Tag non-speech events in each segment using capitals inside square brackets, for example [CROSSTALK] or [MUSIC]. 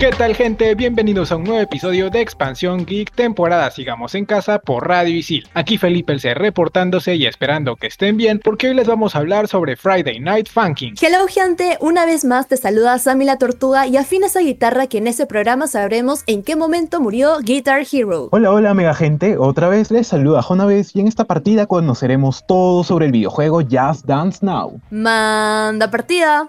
¿Qué tal gente? Bienvenidos a un nuevo episodio de Expansión Geek temporada Sigamos en Casa por Radio Isil. Aquí Felipe el C reportándose y esperando que estén bien porque hoy les vamos a hablar sobre Friday Night Funkin'. Hello gente, una vez más te saluda Sammy la Tortuga y afina esa guitarra que en ese programa sabremos en qué momento murió Guitar Hero. Hola, hola mega gente, otra vez les saluda Jonavez y en esta partida conoceremos todo sobre el videojuego Just Dance Now. Manda partida.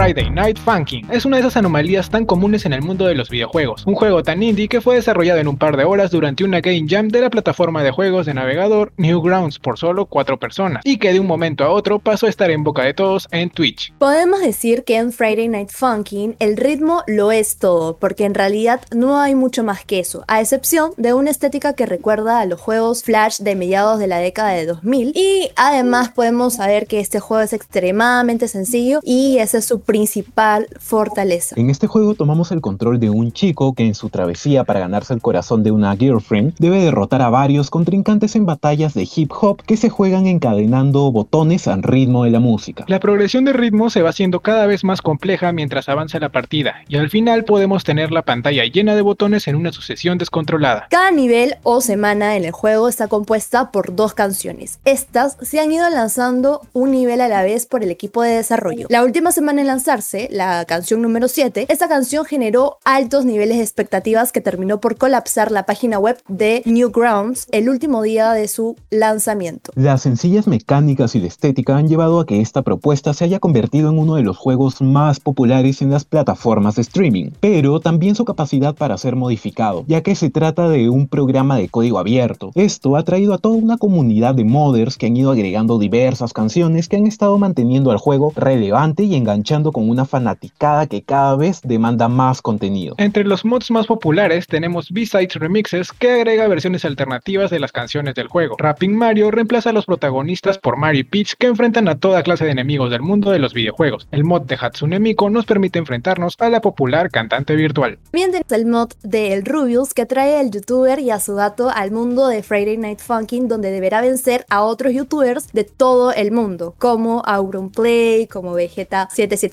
Friday Night Funkin' es una de esas anomalías tan comunes en el mundo de los videojuegos, un juego tan indie que fue desarrollado en un par de horas durante una Game Jam de la plataforma de juegos de navegador Newgrounds por solo 4 personas, y que de un momento a otro pasó a estar en boca de todos en Twitch. Podemos decir que en Friday Night Funkin' el ritmo lo es todo, porque en realidad no hay mucho más que eso, a excepción de una estética que recuerda a los juegos Flash de mediados de la década de 2000, y además podemos saber que este juego es extremadamente sencillo y esa es su principal fortaleza. En este juego tomamos el control de un chico que en su travesía para ganarse el corazón de una girlfriend debe derrotar a varios contrincantes en batallas de hip hop que se juegan encadenando botones al ritmo de la música. La progresión de ritmo se va haciendo cada vez más compleja mientras avanza la partida, y al final podemos tener la pantalla llena de botones en una sucesión descontrolada. Cada nivel o semana en el juego está compuesta por dos canciones. Estas se han ido lanzando un nivel a la vez por el equipo de desarrollo. La última semana en lanzarse, la canción número 7, esta canción generó altos niveles de expectativas que terminó por colapsar la página web de Newgrounds el último día de su lanzamiento. Las sencillas mecánicas y de estética han llevado a que esta propuesta se haya convertido en uno de los juegos más populares en las plataformas de streaming, pero también su capacidad para ser modificado, ya que se trata de un programa de código abierto. Esto ha traído a toda una comunidad de modders que han ido agregando diversas canciones que han estado manteniendo al juego relevante y enganchando con una fanaticada que cada vez demanda más contenido. Entre los mods más populares tenemos B-Sides Remixes que agrega versiones alternativas de las canciones del juego. Rapping Mario reemplaza a los protagonistas por Mario y Peach que enfrentan a toda clase de enemigos del mundo de los videojuegos. El mod de Hatsune Miku nos permite enfrentarnos a la popular cantante virtual. También tenemos el mod de El Rubius que trae al youtuber y a su gato al mundo de Friday Night Funkin' donde deberá vencer a otros youtubers de todo el mundo, como Auronplay, como Vegeta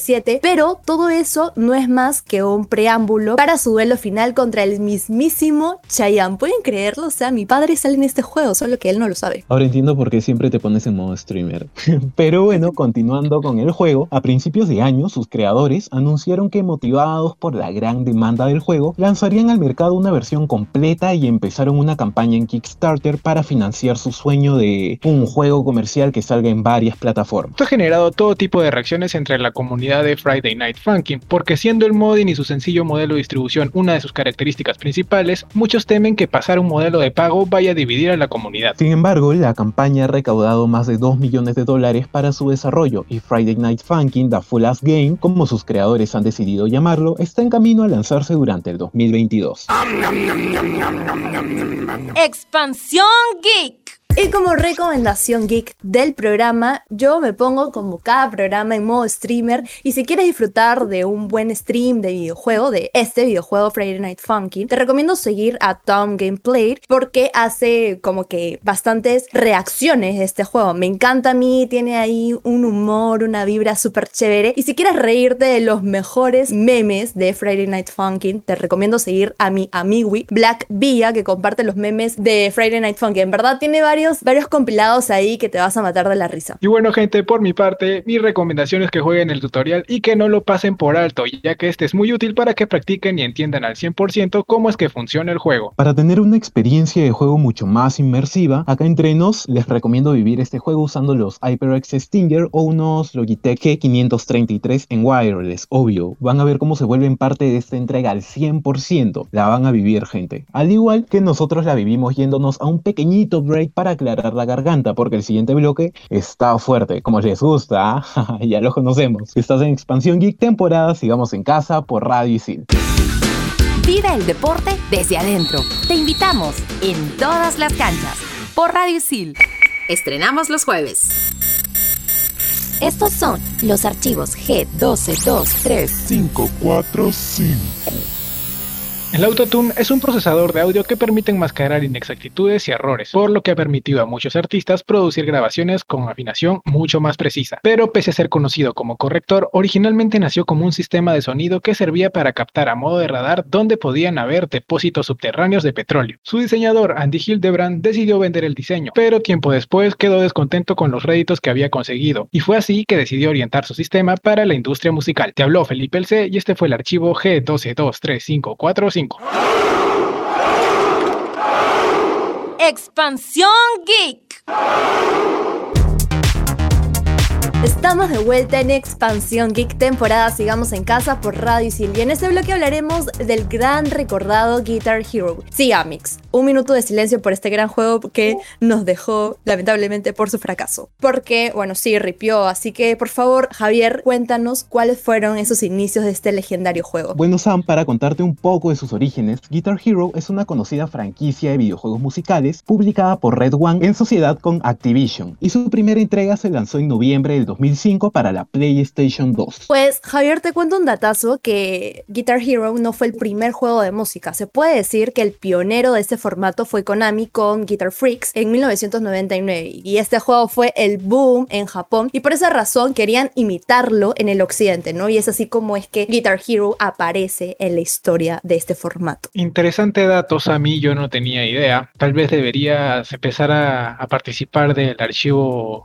777, pero todo eso no es más que un preámbulo para su duelo final contra el mismísimo Chayanne. ¿Pueden creerlo? O sea, mi padre sale en este juego, solo que él no lo sabe. Ahora entiendo por qué siempre te pones en modo streamer. [LAUGHS] Pero bueno, continuando con el juego, a principios de año sus creadores anunciaron que motivados por la gran demanda del juego, lanzarían al mercado una versión completa y empezaron una campaña en Kickstarter para financiar su sueño de un juego comercial que salga en varias plataformas. Esto ha generado todo tipo de reacciones entre la comunidad de Friday Night Funkin', porque siendo el modding y su sencillo modelo de distribución una de sus características principales, muchos temen que pasar un modelo de pago vaya a dividir a la comunidad. Sin embargo, la campaña ha recaudado más de 2 millones de dólares para su desarrollo y Friday Night Funkin' The Full Ass Game, como sus creadores han decidido llamarlo, está en camino a lanzarse durante el 2022. Expansión Geek. Y como recomendación geek del programa, yo me pongo como cada programa en modo streamer y si quieres disfrutar de un buen stream de videojuego, de este videojuego Friday Night Funkin', te recomiendo seguir a Tom Gameplay porque hace como que bastantes reacciones de este juego. Me encanta a mí, tiene ahí un humor, una vibra súper chévere. Y si quieres reírte de los mejores memes de Friday Night Funkin', te recomiendo seguir a mi amigui Black Villa que comparte los memes de Friday Night Funkin'. En verdad tiene varios varios, compilados ahí que te vas a matar de la risa. Y bueno gente, por mi parte, mi recomendación es que jueguen el tutorial y que no lo pasen por alto, ya que este es muy útil para que practiquen y entiendan al 100% cómo es que funciona el juego. Para tener una experiencia de juego mucho más inmersiva, acá entre nos les recomiendo vivir este juego usando los HyperX Stinger o unos Logitech G533 en wireless, obvio. Van a ver cómo se vuelven parte de esta entrega al 100%. La van a vivir gente. Al igual que nosotros la vivimos yéndonos a un pequeñito break para para aclarar la garganta, porque el siguiente bloque está fuerte, como les gusta, ¿ah? [LAUGHS] ya lo conocemos. Estás en Expansión Geek temporada, sigamos en casa por Radio Isil. Vive el deporte desde adentro. Te invitamos en todas las canchas por Radio Isil. Estrenamos los jueves. Estos son los archivos G12235. 545. El Autotune es un procesador de audio que permite enmascarar inexactitudes y errores, por lo que ha permitido a muchos artistas producir grabaciones con afinación mucho más precisa. Pero pese a ser conocido como corrector, originalmente nació como un sistema de sonido que servía para captar a modo de radar donde podían haber depósitos subterráneos de petróleo. Su diseñador, Andy Hildebrand, decidió vender el diseño, pero tiempo después quedó descontento con los réditos que había conseguido, y fue así que decidió orientar su sistema para la industria musical. Te habló Felipe El C y este fue el archivo G1223545. Expansión Geek. Estamos de vuelta en Expansión Geek temporada Sigamos en Casa por Radio y en este bloque hablaremos del gran recordado Guitar Hero. Sí, Amix, un minuto de silencio por este gran juego que nos dejó lamentablemente por su fracaso. Porque, bueno, sí, ripió, así que por favor, Javier, cuéntanos cuáles fueron esos inicios de este legendario juego. Bueno, Sam, para contarte un poco de sus orígenes, Guitar Hero es una conocida franquicia de videojuegos musicales publicada por Red One en sociedad con Activision, y su primera entrega se lanzó en noviembre del 2005 para la PlayStation 2. Pues Javier, te cuento un datazo que Guitar Hero no fue el primer juego de música. Se puede decir que el pionero de este formato fue Konami con Guitar Freaks en 1999 y este juego fue el boom en Japón y por esa razón querían imitarlo en el occidente, ¿no? Y es así como es que Guitar Hero aparece en la historia de este formato. Interesante datos, a mí yo no tenía idea. Tal vez deberías empezar a, a participar del archivo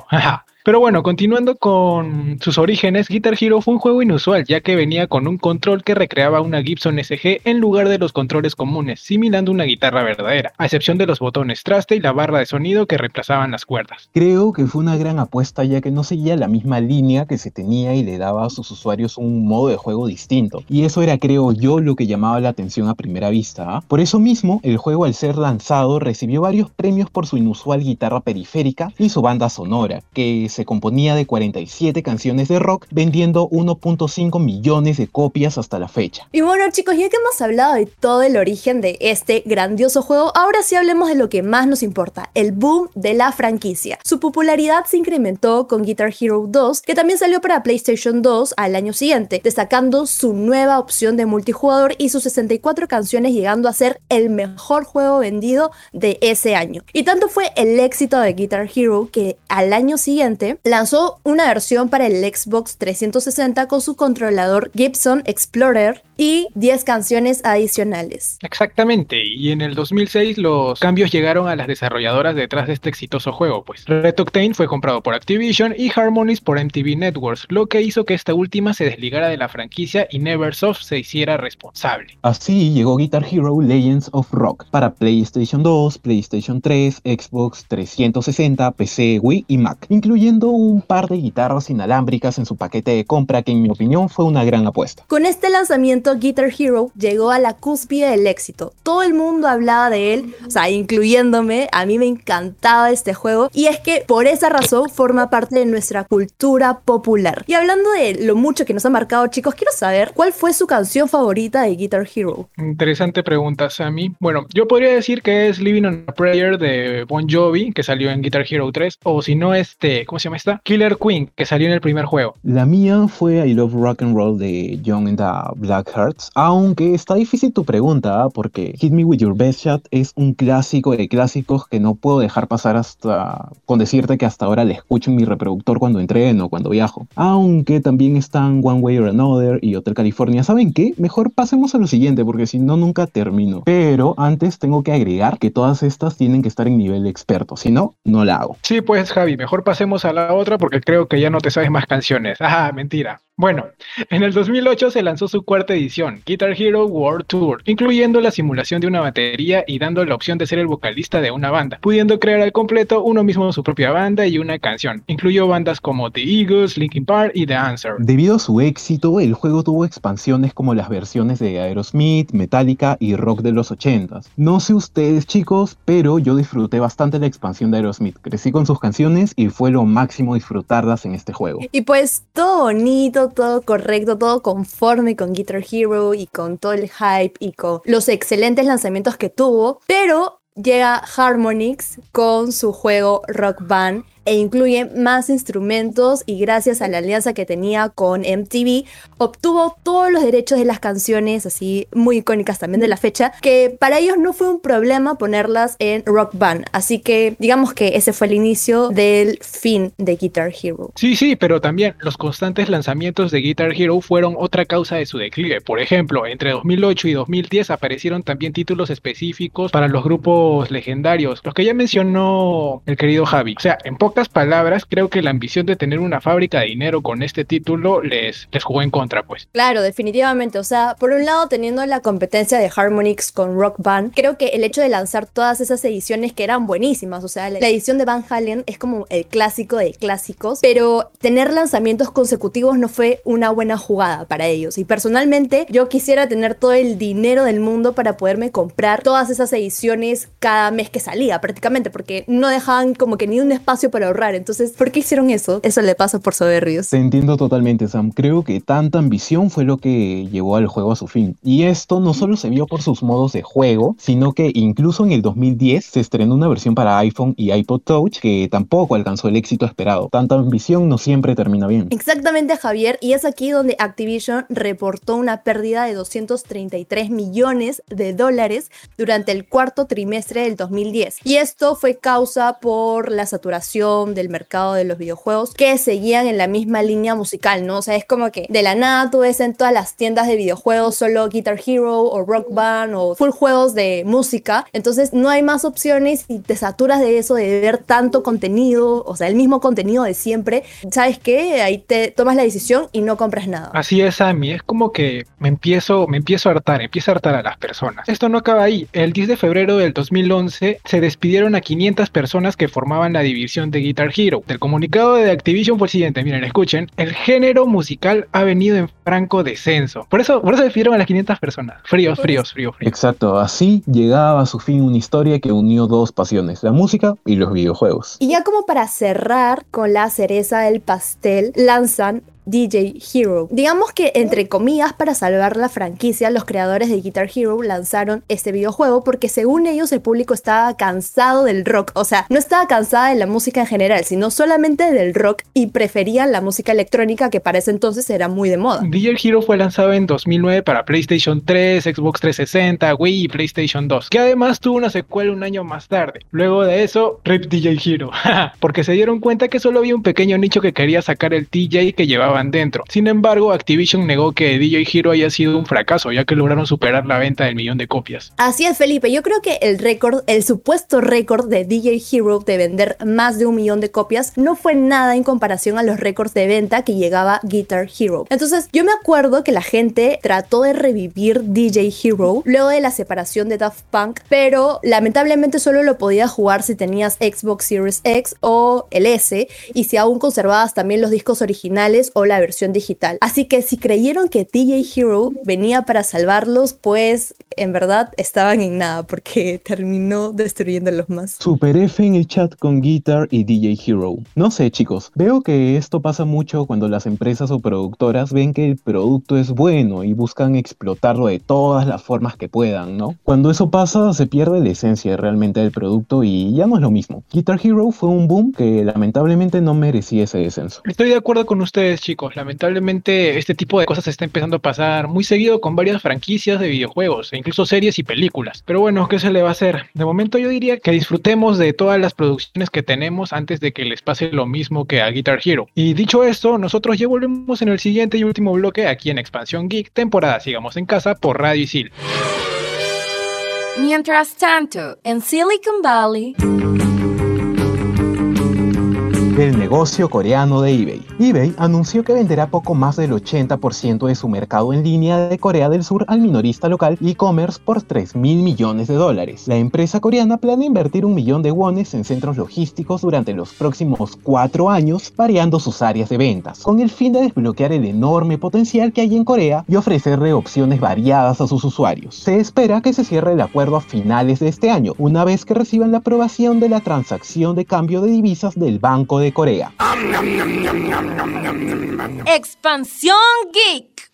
哈哈。Pero bueno, continuando con sus orígenes, Guitar Hero fue un juego inusual, ya que venía con un control que recreaba una Gibson SG en lugar de los controles comunes, similando una guitarra verdadera, a excepción de los botones traste y la barra de sonido que reemplazaban las cuerdas. Creo que fue una gran apuesta ya que no seguía la misma línea que se tenía y le daba a sus usuarios un modo de juego distinto. Y eso era, creo yo, lo que llamaba la atención a primera vista. ¿ah? Por eso mismo, el juego al ser lanzado recibió varios premios por su inusual guitarra periférica y su banda sonora, que se componía de 47 canciones de rock, vendiendo 1.5 millones de copias hasta la fecha. Y bueno chicos, ya que hemos hablado de todo el origen de este grandioso juego, ahora sí hablemos de lo que más nos importa, el boom de la franquicia. Su popularidad se incrementó con Guitar Hero 2, que también salió para PlayStation 2 al año siguiente, destacando su nueva opción de multijugador y sus 64 canciones llegando a ser el mejor juego vendido de ese año. Y tanto fue el éxito de Guitar Hero que al año siguiente lanzó una versión para el Xbox 360 con su controlador Gibson Explorer y 10 canciones adicionales. Exactamente, y en el 2006 los cambios llegaron a las desarrolladoras detrás de este exitoso juego, pues Red Octane fue comprado por Activision y Harmonix por MTV Networks, lo que hizo que esta última se desligara de la franquicia y Neversoft se hiciera responsable. Así llegó Guitar Hero Legends of Rock para PlayStation 2, PlayStation 3, Xbox 360, PC, Wii y Mac, incluyendo un par de guitarras inalámbricas en su paquete de compra que en mi opinión fue una gran apuesta. Con este lanzamiento Guitar Hero llegó a la cúspide del éxito. Todo el mundo hablaba de él, o sea, incluyéndome, a mí me encantaba este juego y es que por esa razón forma parte de nuestra cultura popular. Y hablando de lo mucho que nos ha marcado chicos, quiero saber cuál fue su canción favorita de Guitar Hero. Interesante pregunta, Sammy. Bueno, yo podría decir que es Living on a Prayer de Bon Jovi, que salió en Guitar Hero 3, o si no, este, ¿cómo se llama esta? Killer Queen, que salió en el primer juego. La mía fue I Love Rock and Roll de Young and the Black Hearts, aunque está difícil tu pregunta, porque Hit Me With Your Best Shot es un clásico de clásicos que no puedo dejar pasar hasta con decirte que hasta ahora le escucho en mi reproductor cuando entreno o cuando viajo. Aunque también están One Way or Another y Hotel California. ¿Saben qué? Mejor pasemos a lo siguiente, porque si no, nunca termino. Pero antes tengo que agregar que todas estas tienen que estar en nivel de experto, si no, no la hago. Sí, pues Javi, mejor pasemos a la otra porque creo que ya no te sabes más canciones. [LAUGHS] Ajá, mentira. Bueno, en el 2008 se lanzó su cuarta edición, Guitar Hero World Tour, incluyendo la simulación de una batería y dando la opción de ser el vocalista de una banda, pudiendo crear al completo uno mismo su propia banda y una canción. Incluyó bandas como The Eagles, Linkin Park y The Answer. Debido a su éxito, el juego tuvo expansiones como las versiones de Aerosmith, Metallica y rock de los 80s. No sé ustedes chicos, pero yo disfruté bastante la expansión de Aerosmith. Crecí con sus canciones y fue lo máximo disfrutarlas en este juego. Y pues todo bonito, todo correcto, todo conforme con Guitar Hero y con todo el hype y con los excelentes lanzamientos que tuvo, pero llega Harmonix con su juego Rock Band e incluye más instrumentos y gracias a la alianza que tenía con MTV obtuvo todos los derechos de las canciones así muy icónicas también de la fecha que para ellos no fue un problema ponerlas en Rock Band así que digamos que ese fue el inicio del fin de Guitar Hero Sí, sí, pero también los constantes lanzamientos de Guitar Hero fueron otra causa de su declive. Por ejemplo, entre 2008 y 2010 aparecieron también títulos específicos para los grupos legendarios, los que ya mencionó el querido Javi. O sea, en pocas palabras, creo que la ambición de tener una fábrica de dinero con este título les, les jugó en contra, pues. Claro, definitivamente. O sea, por un lado, teniendo la competencia de Harmonix con Rock Band, creo que el hecho de lanzar todas esas ediciones que eran buenísimas, o sea, la edición de Van Halen es como el clásico de clásicos, pero tener lanzamientos consecutivos no fue una buena jugada para ellos. Y personalmente, yo quisiera tener todo el dinero del mundo para poderme comprar todas esas ediciones cada mes que salía, prácticamente, porque no dejaban como que ni un espacio para ahorrar. Entonces, ¿por qué hicieron eso? Eso le pasa por soberbios. Te entiendo totalmente, Sam. Creo que tanta ambición fue lo que llevó al juego a su fin. Y esto no solo se vio por sus modos de juego, sino que incluso en el 2010 se estrenó una versión para iPhone y iPod Touch que tampoco alcanzó el éxito esperado. Tanta ambición no siempre termina bien. Exactamente, Javier, y es aquí donde Activision reportó una pérdida de 233 millones de dólares durante el cuarto trimestre del 2010. Y esto fue causa por la saturación del mercado de los videojuegos que seguían en la misma línea musical, ¿no? O sea, es como que de la nada tú ves en todas las tiendas de videojuegos solo Guitar Hero o Rock Band o full juegos de música. Entonces no hay más opciones y te saturas de eso, de ver tanto contenido, o sea, el mismo contenido de siempre. ¿Sabes qué? Ahí te tomas la decisión y no compras nada. Así es, Sammy. Es como que me empiezo, me empiezo a hartar, empiezo a hartar a las personas. Esto no acaba ahí. El 10 de febrero del 2011 se despidieron a 500 personas que formaban la división de Guitar Hero. El comunicado de Activision fue el siguiente, miren, escuchen, el género musical ha venido en franco descenso. Por eso, por eso despidieron a las 500 personas. Fríos, fríos, fríos, fríos. Exacto, así llegaba a su fin una historia que unió dos pasiones, la música y los videojuegos. Y ya como para cerrar con la cereza del pastel, lanzan DJ Hero. Digamos que, entre comillas, para salvar la franquicia, los creadores de Guitar Hero lanzaron este videojuego porque según ellos el público estaba cansado del rock. O sea, no estaba cansada de la música en general, sino solamente del rock y preferían la música electrónica que para ese entonces era muy de moda. DJ Hero fue lanzado en 2009 para PlayStation 3, Xbox 360, Wii y PlayStation 2, que además tuvo una secuela un año más tarde. Luego de eso, RIP DJ Hero, [LAUGHS] porque se dieron cuenta que solo había un pequeño nicho que quería sacar el DJ que llevaba dentro. Sin embargo, Activision negó que DJ Hero haya sido un fracaso, ya que lograron superar la venta del millón de copias. Así es, Felipe. Yo creo que el récord, el supuesto récord de DJ Hero de vender más de un millón de copias, no fue nada en comparación a los récords de venta que llegaba Guitar Hero. Entonces, yo me acuerdo que la gente trató de revivir DJ Hero luego de la separación de Daft Punk, pero lamentablemente solo lo podías jugar si tenías Xbox Series X o el S y si aún conservabas también los discos originales o la versión digital. Así que si creyeron que DJ Hero venía para salvarlos, pues en verdad estaban en nada porque [LAUGHS] terminó destruyéndolos más. Super F en el chat con Guitar y DJ Hero. No sé chicos, veo que esto pasa mucho cuando las empresas o productoras ven que el producto es bueno y buscan explotarlo de todas las formas que puedan, ¿no? Cuando eso pasa se pierde la esencia realmente del producto y ya no es lo mismo. Guitar Hero fue un boom que lamentablemente no merecía ese descenso. Estoy de acuerdo con ustedes chicos, lamentablemente este tipo de cosas se está empezando a pasar muy seguido con varias franquicias de videojuegos e incluso series y películas. Pero bueno, ¿qué se le va a hacer? De momento yo diría que disfrutemos de todas las producciones que tenemos antes de que les pase lo mismo que a Guitar Hero. Y dicho esto, nosotros ya volvemos en el siguiente y último bloque aquí en Expansión Geek, temporada Sigamos en Casa por Radio Isil. Mientras tanto, en Silicon Valley... del negocio coreano de eBay. eBay anunció que venderá poco más del 80% de su mercado en línea de Corea del Sur al minorista local e-commerce por 3 mil millones de dólares. La empresa coreana planea invertir un millón de wones en centros logísticos durante los próximos cuatro años, variando sus áreas de ventas, con el fin de desbloquear el enorme potencial que hay en Corea y ofrecerle opciones variadas a sus usuarios. Se espera que se cierre el acuerdo a finales de este año, una vez que reciban la aprobación de la transacción de cambio de divisas del Banco de Corea. Expansión Geek.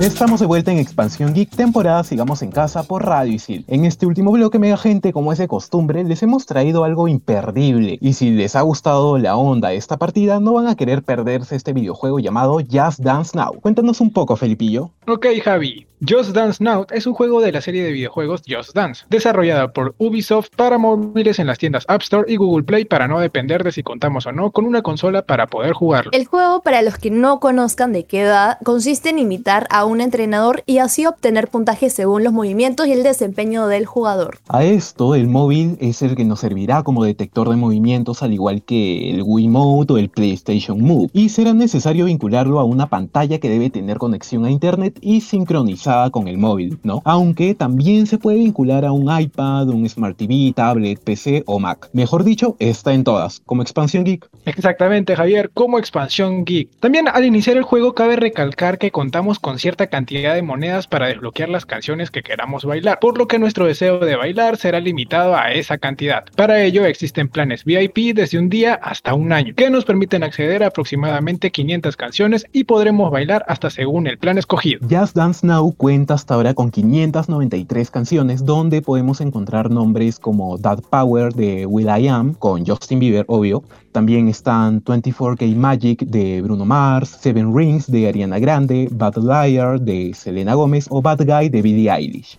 Estamos de vuelta en Expansión Geek, temporada Sigamos en Casa por Radio Isil. En este último bloque, mega gente, como es de costumbre, les hemos traído algo imperdible. Y si les ha gustado la onda de esta partida, no van a querer perderse este videojuego llamado Just Dance Now. Cuéntanos un poco, Felipillo. Ok, Javi. Just Dance Now es un juego de la serie de videojuegos Just Dance, desarrollada por Ubisoft para móviles en las tiendas App Store y Google Play para no depender de si contamos o no con una consola para poder jugarlo. El juego, para los que no conozcan de qué va, consiste en imitar a un entrenador y así obtener puntajes según los movimientos y el desempeño del jugador. A esto, el móvil es el que nos servirá como detector de movimientos al igual que el Wiimote o el PlayStation Move, y será necesario vincularlo a una pantalla que debe tener conexión a internet y sincronizar con el móvil, ¿no? Aunque también se puede vincular a un iPad, un Smart TV, tablet, PC o Mac. Mejor dicho, está en todas, como expansión geek. Exactamente, Javier, como expansión geek. También al iniciar el juego cabe recalcar que contamos con cierta cantidad de monedas para desbloquear las canciones que queramos bailar, por lo que nuestro deseo de bailar será limitado a esa cantidad. Para ello existen planes VIP desde un día hasta un año, que nos permiten acceder a aproximadamente 500 canciones y podremos bailar hasta según el plan escogido. Just Dance Now cuenta hasta ahora con 593 canciones donde podemos encontrar nombres como That Power de Will I Am con Justin Bieber, obvio. También están 24K Magic de Bruno Mars, Seven Rings de Ariana Grande, Bad Liar de Selena Gómez o Bad Guy de Billie Eilish.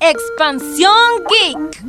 Expansión Geek.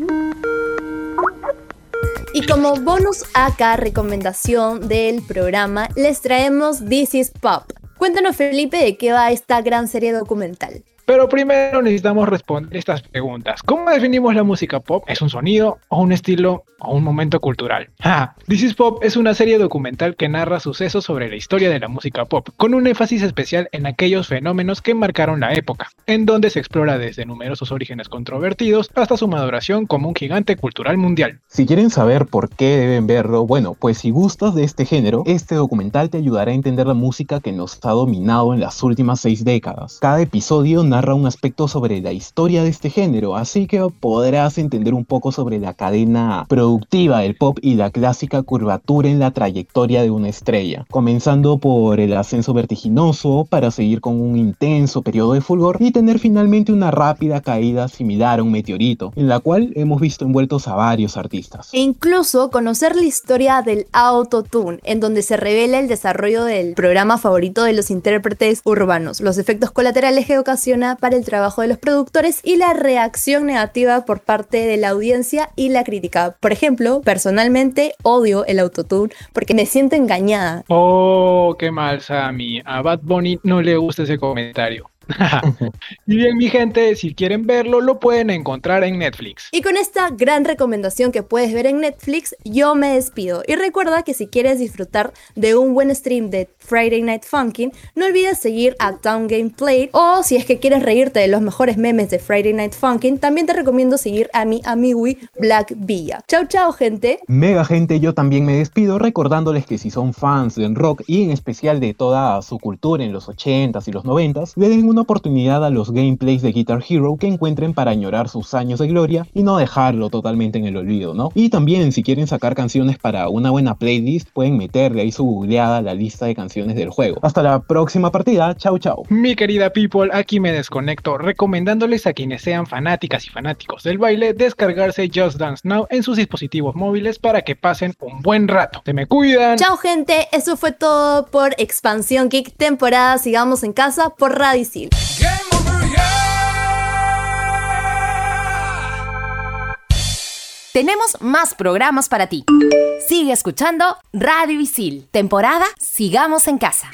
Y como bonus acá recomendación del programa, les traemos This is Pop. Cuéntanos, Felipe, de qué va esta gran serie documental. Pero primero necesitamos responder estas preguntas. ¿Cómo definimos la música pop? ¿Es un sonido o un estilo o un momento cultural? Ah, This is Pop es una serie documental que narra sucesos sobre la historia de la música pop, con un énfasis especial en aquellos fenómenos que marcaron la época, en donde se explora desde numerosos orígenes controvertidos hasta su maduración como un gigante cultural mundial. Si quieren saber por qué deben verlo, bueno, pues si gustas de este género, este documental te ayudará a entender la música que nos ha dominado en las últimas seis décadas. Cada episodio narra narra un aspecto sobre la historia de este género, así que podrás entender un poco sobre la cadena productiva del pop y la clásica curvatura en la trayectoria de una estrella, comenzando por el ascenso vertiginoso para seguir con un intenso periodo de fulgor y tener finalmente una rápida caída similar a un meteorito, en la cual hemos visto envueltos a varios artistas. E incluso conocer la historia del autotune, en donde se revela el desarrollo del programa favorito de los intérpretes urbanos, los efectos colaterales que ocasiona para el trabajo de los productores y la reacción negativa por parte de la audiencia y la crítica. Por ejemplo, personalmente odio el autotune porque me siento engañada. Oh, qué mal, Sammy. A Bad Bunny no le gusta ese comentario. [LAUGHS] y bien, mi gente, si quieren verlo, lo pueden encontrar en Netflix. Y con esta gran recomendación que puedes ver en Netflix, yo me despido. Y recuerda que si quieres disfrutar de un buen stream de Friday Night Funkin', no olvides seguir a Town Gameplay. O si es que quieres reírte de los mejores memes de Friday Night Funkin', también te recomiendo seguir a mi amigui Black Villa. Chau, chau, gente. Mega gente, yo también me despido recordándoles que si son fans del rock y en especial de toda su cultura en los 80s y los 90s, le den una oportunidad a los gameplays de Guitar Hero que encuentren para añorar sus años de gloria y no dejarlo totalmente en el olvido, ¿no? Y también si quieren sacar canciones para una buena playlist, pueden meterle ahí su googleada a la lista de canciones del juego. Hasta la próxima partida, chau chau. Mi querida people, aquí me desconecto recomendándoles a quienes sean fanáticas y fanáticos del baile descargarse Just Dance Now en sus dispositivos móviles para que pasen un buen rato. Se me cuidan. Chao gente, eso fue todo por Expansión Geek temporada Sigamos en casa por Radicil. Tenemos más programas para ti. Sigue escuchando Radio Isil, temporada Sigamos en casa.